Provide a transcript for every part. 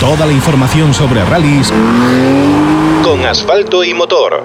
Toda la información sobre rallies con asfalto y motor.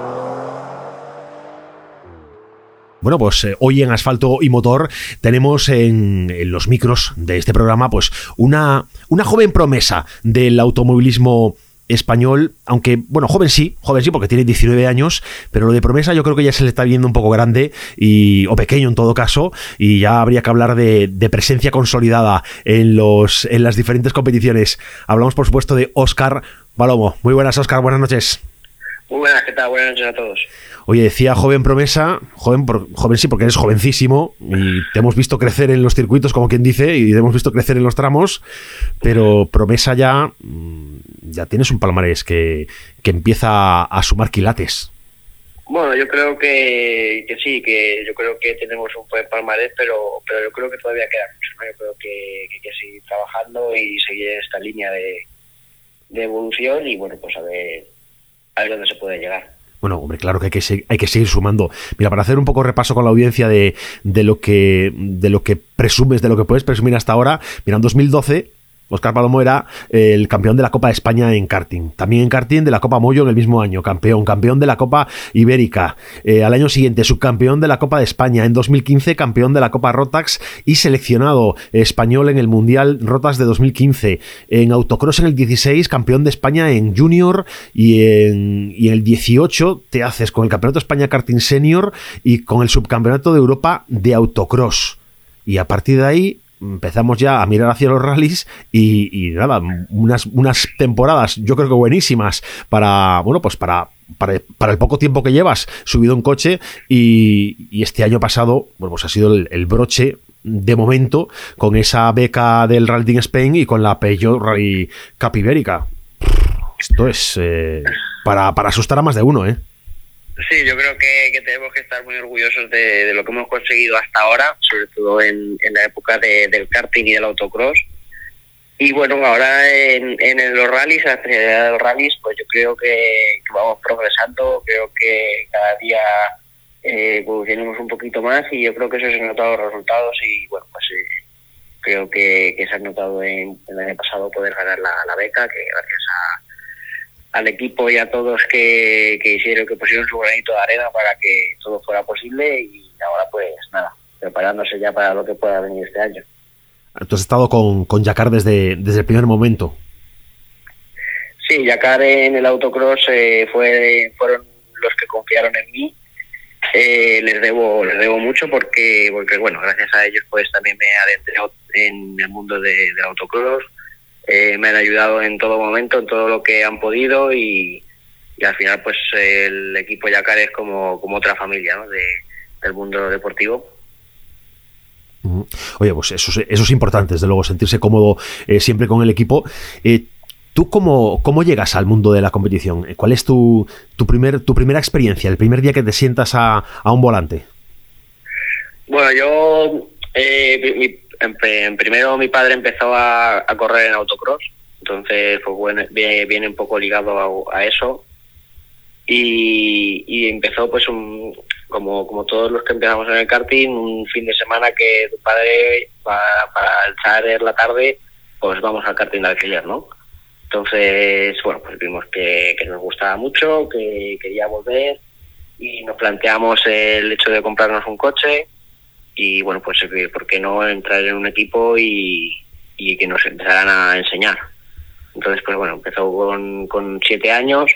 Bueno, pues eh, hoy en Asfalto y Motor tenemos en, en, los micros de este programa pues una, una joven promesa del automovilismo español, aunque, bueno, joven sí, joven sí, porque tiene 19 años, pero lo de promesa yo creo que ya se le está viendo un poco grande y, o pequeño en todo caso, y ya habría que hablar de, de presencia consolidada en, los, en las diferentes competiciones. Hablamos, por supuesto, de Óscar Palomo. Muy buenas, Óscar, buenas noches. Muy buenas, ¿qué tal? Buenas noches a todos. Oye, decía joven promesa, joven, por, joven sí, porque eres jovencísimo y te hemos visto crecer en los circuitos, como quien dice, y te hemos visto crecer en los tramos, pero promesa ya, mm, ya tienes un palmarés que, que empieza a sumar quilates. Bueno, yo creo que, que, sí, que yo creo que tenemos un buen palmarés, pero, pero yo creo que todavía queda mucho, ¿no? Yo creo que, que que seguir trabajando y seguir esta línea de, de evolución y, bueno, pues a ver, a ver dónde se puede llegar. Bueno, hombre, claro que hay que, hay que seguir sumando. Mira, para hacer un poco repaso con la audiencia de, de, lo que, de lo que presumes, de lo que puedes presumir hasta ahora, mira, en 2012 Oscar Palomo era el campeón de la Copa de España en karting. También en karting de la Copa Moyo en el mismo año, campeón, campeón de la Copa Ibérica. Eh, al año siguiente, subcampeón de la Copa de España. En 2015, campeón de la Copa Rotax y seleccionado español en el Mundial Rotax de 2015. En autocross en el 16, campeón de España en junior y en, y en el 18 te haces con el Campeonato de España Karting Senior y con el Subcampeonato de Europa de autocross. Y a partir de ahí empezamos ya a mirar hacia los rallies y, nada, unas, unas temporadas yo creo que buenísimas para, bueno, pues para, para, el poco tiempo que llevas subido en coche y, este año pasado, bueno, pues ha sido el, broche de momento con esa beca del Rally Spain y con la Peugeot Rally Cup Ibérica. Esto es eh, para, para asustar a más de uno, ¿eh? Sí, yo creo que, tenemos que estar muy orgullosos de, lo que hemos conseguido hasta ahora, sobre todo en, en la época de, del karting y del autocross. Y bueno, ahora en, en los rallies, la especialidad de los rallies, pues yo creo que, vamos progresando, creo que cada día eh, evolucionamos un poquito más y yo creo que eso se han notado los resultados y bueno, pues eh, creo que, se han notado en, en, el año pasado poder ganar la, la beca, que gracias a al equipo y a todos que, que hicieron, que pusieron su granito de arena para que todo fuera posible y ahora pues nada, preparándose ya para lo que pueda venir este año. Tú has estado con, con Yacar desde, desde el primer momento. Sí, Yacar en el autocross eh, fue, fueron los que confiaron en mí. Eh, les debo les debo mucho porque porque bueno gracias a ellos pues también me adentré en el mundo de, del autocross eh, me han ayudado en todo momento, en todo lo que han podido y, y al final pues el equipo Yacar es como, como otra familia ¿no? de, del mundo deportivo. Oye, pues eso, eso es importante, desde luego, sentirse cómodo eh, siempre con el equipo. Eh, ¿Tú cómo, cómo llegas al mundo de la competición? ¿Cuál es tu, tu, primer, tu primera experiencia, el primer día que te sientas a, a un volante? Bueno, yo eh, mi, en, primero mi padre empezó a, a, correr en autocross, entonces pues bueno, viene, viene un poco ligado a, a eso y, y, empezó pues un, como, como todos los que empezamos en el karting, un fin de semana que tu padre va, para echar la tarde, pues vamos al karting de alquiler, ¿no? Entonces, bueno, pues vimos que, que nos gustaba mucho, que quería volver y nos planteamos el hecho de comprarnos un coche y bueno, pues ¿por qué no entrar en un equipo y, y que nos empezaran a enseñar? Entonces, pues bueno, empezó con, con siete años,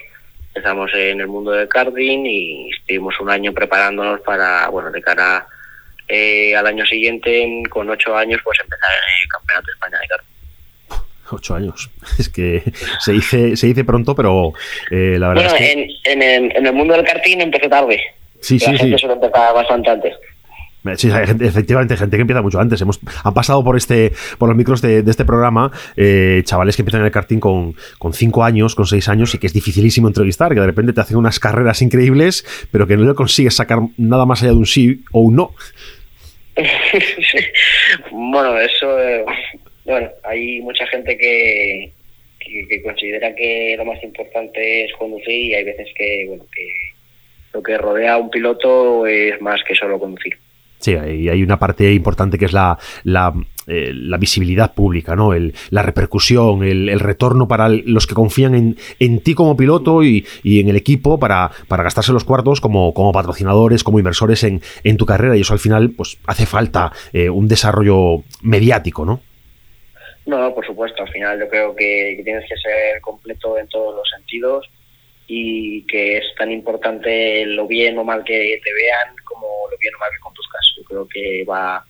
empezamos en el mundo del karting y estuvimos un año preparándonos para, bueno, de cara eh, al año siguiente, con ocho años, pues empezar en el Campeonato de España de karting. Ocho años. Es que se dice, se dice pronto, pero eh, la verdad bueno, es que... en, en, el, en el mundo del karting empecé tarde. Sí, sí, la gente sí. suele empezar bastante antes. Sí, hay gente, efectivamente, gente que empieza mucho antes. Hemos, han pasado por este, por los micros de, este programa eh, chavales que empiezan en el karting con, con cinco años, con seis años, y que es dificilísimo entrevistar, que de repente te hacen unas carreras increíbles, pero que no le consigues sacar nada más allá de un sí o un no. bueno, eso, eh, bueno, hay mucha gente que, que, que, considera que lo más importante es conducir y hay veces que, bueno, que lo que rodea a un piloto es más que solo conducir. Sí, hay, hay una parte importante que es la, eh, la visibilidad pública, ¿no? El, la repercusión, el, retorno para los que confían en, en ti como piloto y, en el equipo para, para, gastarse los cuartos como, como patrocinadores, como inversores en, en, tu carrera. Y eso al final, pues hace falta eh, un desarrollo mediático, ¿no? No, por supuesto. Al final yo creo que, tienes que ser completo en todos los sentidos y que es tan importante lo bien o mal que te vean como lo bien o mal que conduzcas. Yo creo que va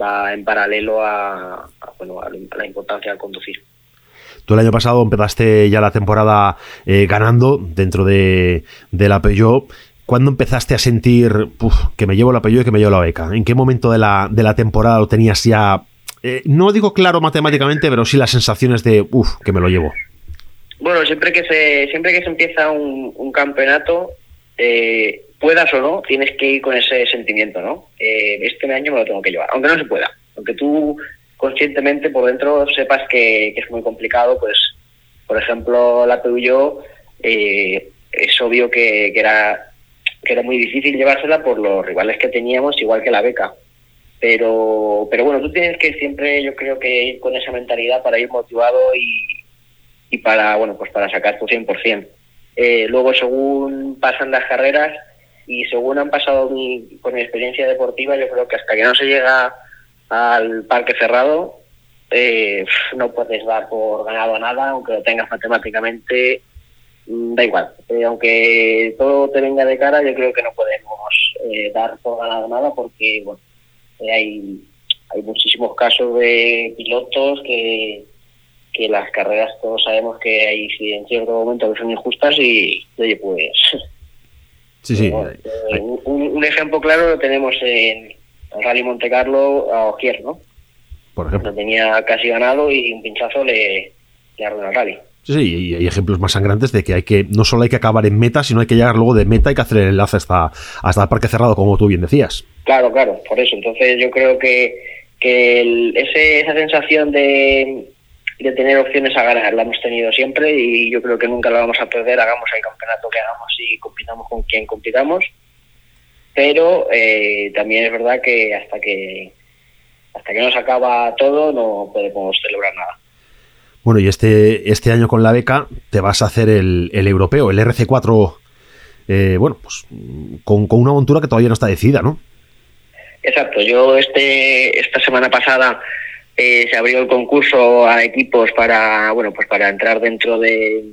va en paralelo a, bueno, a la importancia de conducir. Tú el año pasado empezaste ya la temporada eh, ganando dentro de, de la Peugeot. ¿Cuándo empezaste a sentir que me llevo la Peugeot y que me llevo la beca? ¿En qué momento de la, de la temporada lo tenías ya, eh, no digo claro matemáticamente, pero sí las sensaciones de, uff, que me lo llevo? Bueno, siempre que se, siempre que se empieza un, un campeonato, eh, puedas o no, tienes que ir con ese sentimiento, ¿no? Eh, este año me lo tengo que llevar, aunque no se pueda, aunque tú conscientemente por dentro sepas que, es muy complicado, pues, por ejemplo, la Peugeot eh, es obvio que, era que era muy difícil llevársela por los rivales que teníamos, igual que la beca. Pero, pero bueno, tú tienes que siempre, yo creo que ir con esa mentalidad para ir motivado y, y para, bueno, pues para sacar tu 100%. Eh, luego, según pasan las carreras, y según han pasado mi, con mi experiencia deportiva, yo creo que hasta que no se llega al parque cerrado, eh, no puedes dar por ganado nada, aunque lo tengas matemáticamente, mm, da igual. Eh, aunque todo te venga de cara, yo creo que no podemos eh, dar por ganado nada porque bueno, hay, hay muchísimos casos de pilotos que, que las carreras todos sabemos que hay en cierto momento que son injustas y, oye, pues Sí, sí. Eh, un, ejemplo claro lo tenemos en el Rally Monte Carlo a Ogier, ¿no? Por ejemplo. Lo tenía casi ganado y un pinchazo le, le arruinó el rally. Sí, sí, y hay ejemplos más sangrantes de que hay que no solo hay que acabar en meta, sino hay que llegar luego de meta y que hacer el enlace hasta, hasta el parque cerrado, como tú bien decías. Claro, claro, por eso. Entonces yo creo que, que ese, esa sensación de, de tener opciones a ganar. La hemos tenido siempre y yo creo que nunca la vamos a perder, hagamos el campeonato que hagamos y compitamos con quien compitamos. Pero eh, también es verdad que hasta que hasta que no se acaba todo no podemos celebrar nada. Bueno, y este, este año con la beca te vas a hacer el, el europeo, el RC4, eh, bueno, pues con, con una montura que todavía no está decidida, ¿no? Exacto, yo este esta semana pasada eh, se abrió el concurso a equipos para bueno pues para entrar dentro de,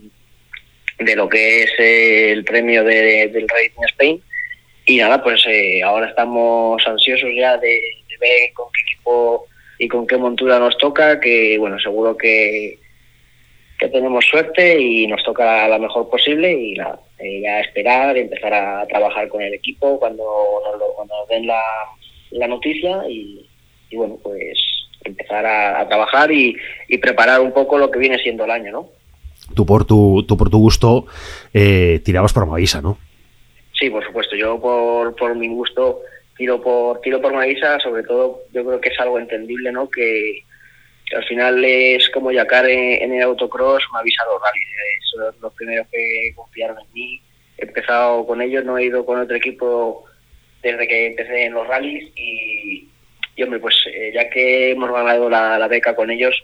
de lo que es el premio de, del Racing Spain. Y nada pues eh, ahora estamos ansiosos ya de, ver con qué equipo y con qué montura nos toca que bueno seguro que que tenemos suerte y nos toca la mejor posible y nada, eh, ya esperar empezar a trabajar con el equipo cuando nos, cuando nos den la, la noticia y, y bueno pues empezar a, trabajar y, preparar un poco lo que viene siendo el año, ¿no? Tú por tu, tú por tu gusto eh, tirabas por Mavisa, ¿no? Sí, por supuesto. Yo por, por mi gusto tiro por tiro por Mavisa, sobre todo yo creo que es algo entendible, ¿no? Que, al final es como Yacar en, el autocross, Mavisa los rallies. Son los primeros que confiaron en mí. He empezado con ellos, no he ido con otro equipo desde que empecé en los rallies y, pues eh, ya que hemos ganado la, beca con ellos,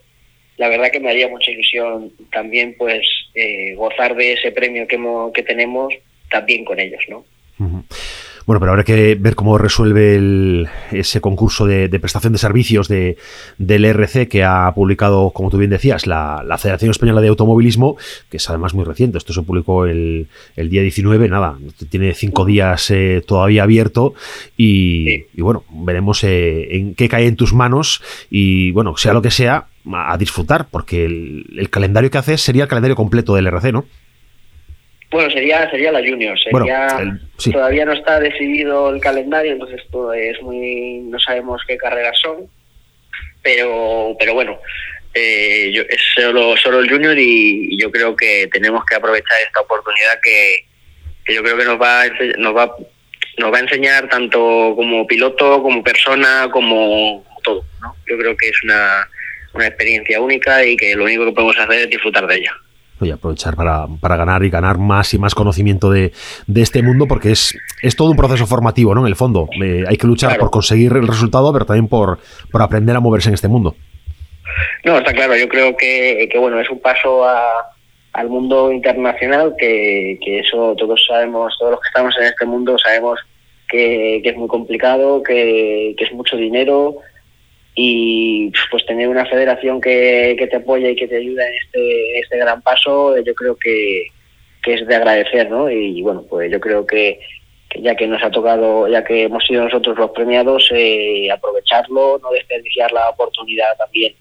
la verdad que me haría mucha ilusión también pues eh, gozar de ese premio que, que tenemos también con ellos, ¿no? Bueno, pero habrá que ver cómo resuelve ese concurso de, prestación de servicios de, del RC que ha publicado, como tú bien decías, la, Federación Española de Automovilismo, que es además muy reciente. Esto se publicó el, día 19, nada, tiene cinco días eh, todavía abierto y, bueno, veremos eh, en qué cae en tus manos y bueno, sea lo que sea, a, disfrutar, porque el, el calendario que haces sería el calendario completo del RC, ¿no? Bueno, sería sería la Junior. Sería, Todavía no está decidido el calendario, entonces todo es muy no sabemos qué carreras son, pero pero bueno, eh, yo, es solo solo el Junior y, yo creo que tenemos que aprovechar esta oportunidad que, yo creo que nos va nos va nos va a enseñar tanto como piloto, como persona, como todo. ¿no? Yo creo que es una, una experiencia única y que lo único que podemos hacer es disfrutar de ella. Y aprovechar para, para, ganar y ganar más y más conocimiento de, de, este mundo, porque es, es todo un proceso formativo, ¿no? En el fondo, eh, hay que luchar por conseguir el resultado, pero también por, por aprender a moverse en este mundo. No, está claro, yo creo que, que bueno, es un paso a, al mundo internacional, que, que, eso todos sabemos, todos los que estamos en este mundo sabemos que, que es muy complicado, que, que es mucho dinero, y pues tener una federación que, que te apoya y que te ayuda en este, este gran paso, yo creo que, que es de agradecer, ¿no? Y, bueno, pues yo creo que, ya que nos ha tocado, ya que hemos sido nosotros los premiados, eh, aprovecharlo, no desperdiciar la oportunidad también.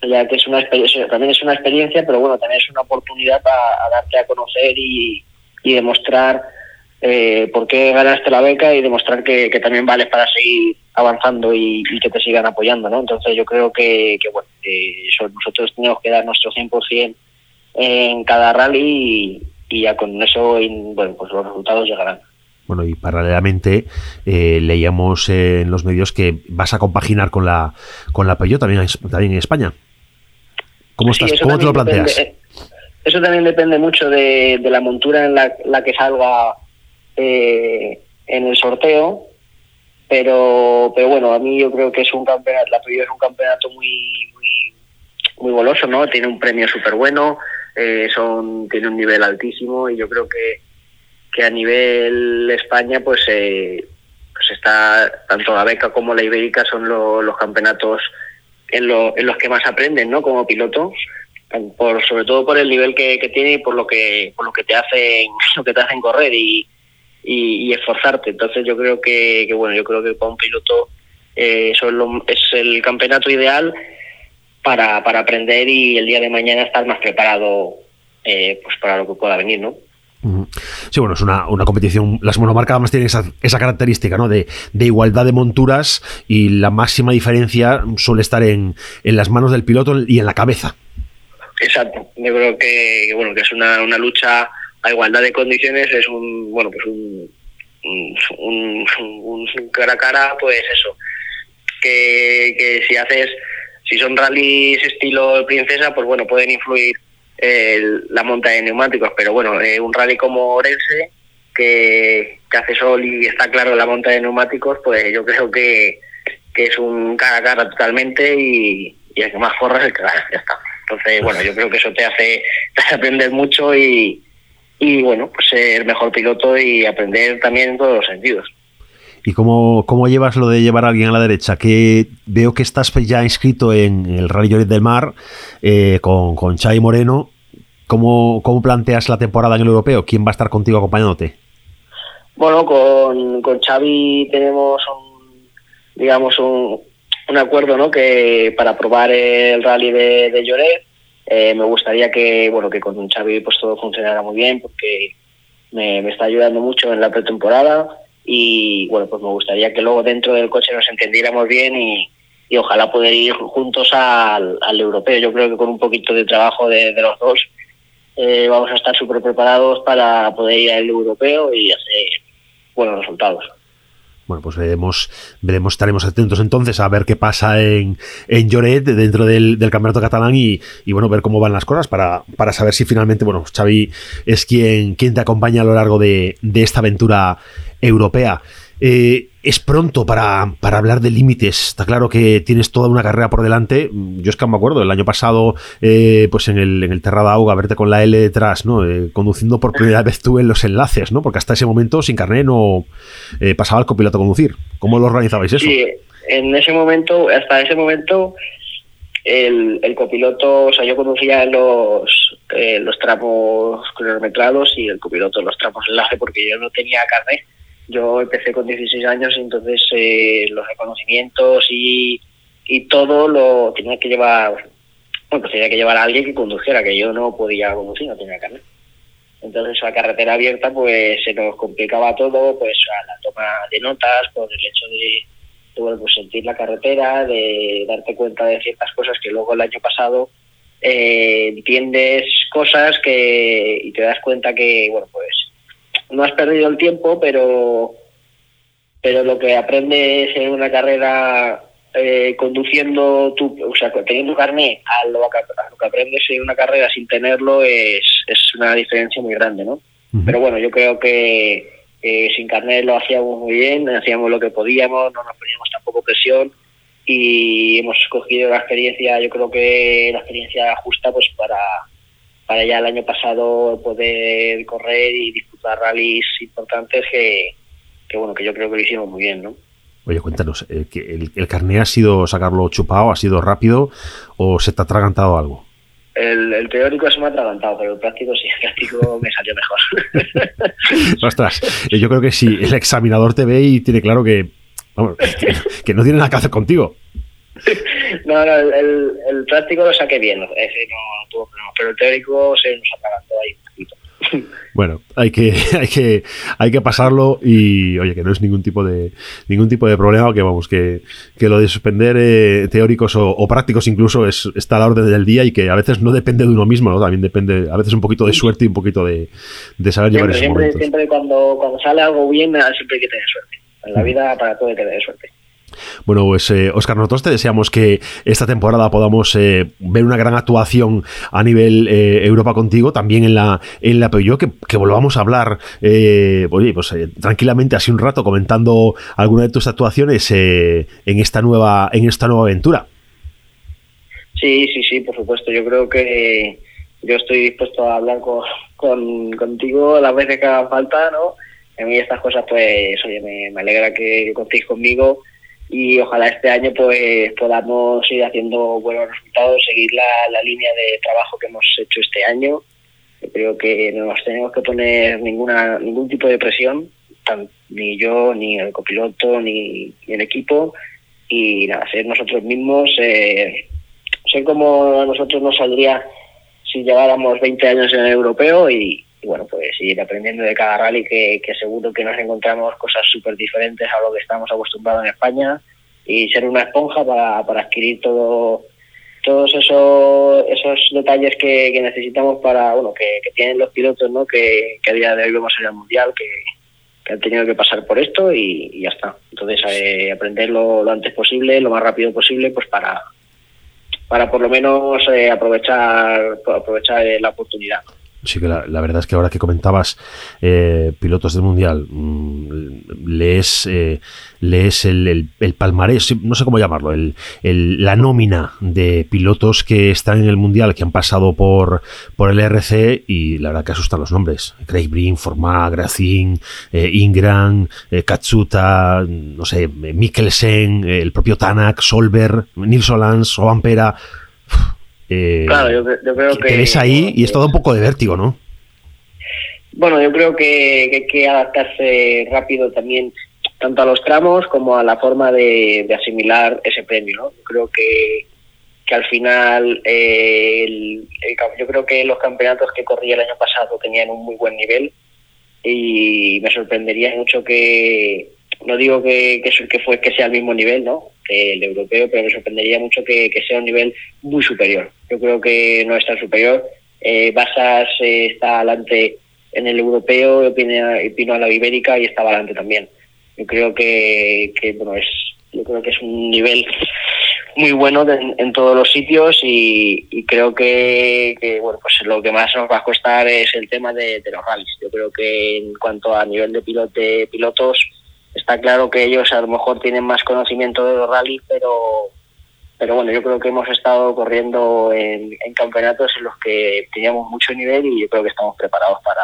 Ya que es una experiencia, también es una experiencia, pero bueno, también es una oportunidad a, darte a conocer y, y demostrar eh, por qué ganaste la beca y demostrar que, que también vales para seguir avanzando y, que te sigan apoyando, ¿no? Entonces yo creo que, bueno, nosotros tenemos que dar nuestro 100% en cada rally y, ya con eso, bueno, pues los resultados llegarán. Bueno, y paralelamente eh, leíamos en los medios que vas a compaginar con la con la Peugeot también, también en España. ¿Cómo, estás? ¿Cómo te lo planteas? Eh, eso también depende mucho de, la montura en la, que salga eh, en el sorteo pero pero bueno a mí yo creo que es un campeonato la es un campeonato muy muy muy goloso no tiene un premio súper bueno eh, son tiene un nivel altísimo y yo creo que que a nivel España pues eh, pues está tanto la beca como la ibérica son los campeonatos en, en los que más aprenden no como piloto por sobre todo por el nivel que, que tiene y por lo que por lo que te hacen lo que te hacen correr y y, esforzarte. Entonces yo creo que, bueno, yo creo que para un piloto eh, eso es, el campeonato ideal para, para aprender y el día de mañana estar más preparado eh, pues para lo que pueda venir, ¿no? Sí, bueno, es una, una competición. Las monomarcas además tienen esa, esa característica, ¿no? De, de, igualdad de monturas y la máxima diferencia suele estar en, en las manos del piloto y en la cabeza. Exacto. Yo creo que, bueno, que es una, una lucha a igualdad de condiciones es un, bueno, pues un, cara a cara, pues eso, que, que si haces, si son rallies estilo princesa, pues bueno, pueden influir la monta de neumáticos, pero bueno, eh, un rally como Orense, que, que, hace sol y está claro la monta de neumáticos, pues yo creo que, que es un cara a cara totalmente y, y el que más corre es el que gana, ya está. Entonces, bueno, yo creo que eso te hace, te hace aprender mucho y, y bueno, pues ser mejor piloto y aprender también en todos los sentidos. ¿Y cómo, cómo llevas lo de llevar a alguien a la derecha? Que veo que estás ya inscrito en el Rally Lloret del Mar eh, con, con Xavi Moreno. ¿Cómo, ¿Cómo planteas la temporada en el europeo? ¿Quién va a estar contigo acompañándote? Bueno, con, con Xavi tenemos un, digamos, un, un acuerdo, ¿no? Que para probar el rally de, de Lloret eh, me gustaría que, bueno, que con Xavi pues todo funcionara muy bien porque me, está ayudando mucho en la pretemporada y bueno, pues me gustaría que luego dentro del coche nos entendiéramos bien y, y ojalá poder ir juntos al, al, europeo. Yo creo que con un poquito de trabajo de, de los dos eh, vamos a estar súper preparados para poder ir al europeo y hacer buenos resultados. Bueno, pues veremos, veremos, estaremos atentos entonces a ver qué pasa en, en Lloret dentro del, del campeonato catalán y, y, bueno, ver cómo van las cosas para, para saber si finalmente, bueno, Xavi es quien, quien te acompaña a lo largo de, de esta aventura europea. Eh, es pronto para, para hablar de límites. Está claro que tienes toda una carrera por delante. Yo es que me acuerdo, el año pasado, eh, pues en el, en el Terrada Auga, verte con la L detrás, ¿no? Eh, conduciendo por primera vez tú en los enlaces, ¿no? Porque hasta ese momento, sin carnet, no pasaba el copiloto a conducir. ¿Cómo lo organizabais eso? Sí, en ese momento, hasta ese momento, el, copiloto, o sea, yo conducía los, los tramos cronometrados y el copiloto los tramos enlace porque yo no tenía carnet yo empecé con 16 años, entonces eh, los reconocimientos y, y todo lo tenía que llevar, bueno, tenía que llevar a alguien que condujera, que yo no podía conducir, no tenía carnet. Entonces la carretera abierta pues se nos complicaba todo, pues a la toma de notas, por el hecho de, bueno, pues sentir la carretera, de darte cuenta de ciertas cosas que luego el año pasado eh, entiendes cosas que y te das cuenta que, bueno, pues no has perdido el tiempo, pero, pero lo que aprendes en una carrera eh, conduciendo tu, o sea, teniendo carné a lo, que, a lo que aprendes en una carrera sin tenerlo es, es una diferencia muy grande, ¿no? Pero bueno, yo creo que sin carnet lo hacíamos muy bien, hacíamos lo que podíamos, no nos poníamos tampoco presión y hemos escogido la experiencia, yo creo que la experiencia justa pues para, para ya el año pasado poder correr y disputar rallies importantes que, que bueno, que yo creo que lo hicimos muy bien, ¿no? Oye, cuéntanos, ¿el, el, el carné ha sido sacarlo chupado, ha sido rápido o se te ha atragantado algo? El, teórico se me ha atragantado, pero el práctico sí, el práctico me salió mejor. Ostras, yo creo que si el examinador te ve y tiene claro que, vamos, que, no tiene nada que hacer contigo. No, no, el, el, práctico lo saqué bien, ese no, tuvo problema, pero el teórico se nos atragantó ahí un poquito. Bueno, hay que, hay que, hay que pasarlo y oye, que no es ningún tipo de ningún tipo de problema, que vamos, que, que lo de suspender eh, teóricos o, prácticos incluso es, está a la orden del día y que a veces no depende de uno mismo, ¿no? También depende, a veces un poquito de suerte y un poquito de, de saber llevar esos siempre, momentos. Siempre cuando, cuando sale algo bien, siempre hay que tener suerte. En la vida para todo hay que tener suerte. Bueno, pues eh, Oscar, nosotros te deseamos que esta temporada podamos eh, ver una gran actuación a nivel eh, Europa contigo, también en la en la Peugeot, que, que volvamos a hablar, eh, oye, pues eh, tranquilamente así un rato comentando alguna de tus actuaciones eh, en esta nueva en esta nueva aventura. Sí, sí, sí, por supuesto. Yo creo que yo estoy dispuesto a hablar con, con contigo las veces que haga falta, ¿no? A mí estas cosas, pues, oye, me alegra que contéis conmigo y ojalá este año pues podamos ir haciendo buenos resultados, seguir la, la línea de trabajo que hemos hecho este año. Creo que no nos tenemos que poner ninguna ningún tipo de presión, ni yo, ni el copiloto, ni, el equipo, y nada, ser nosotros mismos, eh, sé cómo a nosotros nos saldría si lleváramos 20 años en el europeo y, y bueno, pues ir aprendiendo de cada rally que, que seguro que nos encontramos cosas súper diferentes a lo que estamos acostumbrados en España y ser una esponja para, para adquirir todo todos esos esos detalles que, que necesitamos para bueno que, que, tienen los pilotos no que, que a día de hoy vemos en el mundial que, que han tenido que pasar por esto y, y ya está. Entonces eh, aprenderlo lo antes posible lo más rápido posible pues para para por lo menos eh, aprovechar aprovechar la oportunidad Sí que la, verdad es que ahora que comentabas eh, pilotos del mundial, mmm, lees, eh, lees el, el, palmarés, no sé cómo llamarlo, el, la nómina de pilotos que están en el mundial, que han pasado por, por el RC y la verdad que asustan los nombres. Craig Breen, Formá, Gracin, eh, Ingram, Katsuta, no sé, Mikkelsen, el propio Tanak, Solver, Nils Solans, Ovampera. Eh, claro, yo, yo, creo que... Te ves ahí y es todo un poco de vértigo, ¿no? Bueno, yo creo que, que hay que adaptarse rápido también tanto a los tramos como a la forma de, de asimilar ese premio, ¿no? Yo creo que, que al final eh, el, el, yo creo que los campeonatos que corrí el año pasado tenían un muy buen nivel y me sorprendería mucho que no digo que, que, que fue que sea el mismo nivel, ¿no? el europeo, pero me sorprendería mucho que, que, sea un nivel muy superior. Yo creo que no es tan superior. Eh, Basas eh, está adelante en el europeo, Pino a la ibérica y estaba adelante también. Yo creo que, que bueno es yo creo que es un nivel muy bueno de, en, todos los sitios y, y creo que, bueno pues lo que más nos va a costar es el tema de, de los rallies. Yo creo que en cuanto a nivel de, pilot, de pilotos está claro que ellos a lo mejor tienen más conocimiento de los rallies, pero pero bueno, yo creo que hemos estado corriendo en, en, campeonatos en los que teníamos mucho nivel y yo creo que estamos preparados para,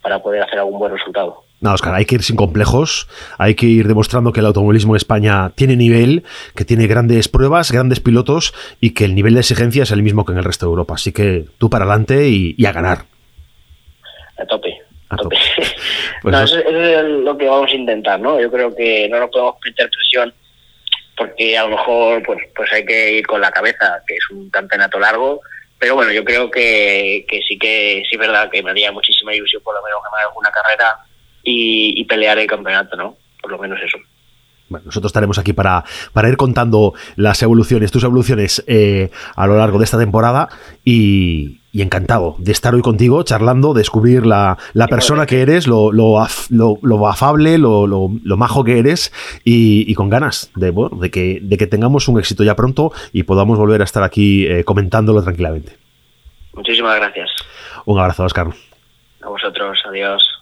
para poder hacer algún buen resultado. No, Oscar, hay que ir sin complejos, hay que ir demostrando que el automovilismo en España tiene nivel, que tiene grandes pruebas, grandes pilotos y que el nivel de exigencia es el mismo que en el resto de Europa. Así que tú para adelante y, y a ganar. A tope. Pues no, eso, eso, es lo que vamos a intentar, ¿no? Yo creo que no nos podemos meter presión porque a lo mejor pues, pues hay que ir con la cabeza, que es un campeonato largo, pero bueno, yo creo que, que sí que sí es verdad que me haría muchísima ilusión por lo menos ganar alguna carrera y, y pelear el campeonato, ¿no? Por lo menos eso. Bueno, nosotros estaremos aquí para, para ir contando las evoluciones, tus evoluciones eh, a lo largo de esta temporada y, encantado de estar hoy contigo charlando, descubrir la, persona que eres, lo, lo, afable, lo, lo, majo que eres y, con ganas de, bueno, de, que, de que tengamos un éxito ya pronto y podamos volver a estar aquí eh, comentándolo tranquilamente. Muchísimas gracias. Un abrazo, Oscar. A vosotros, adiós.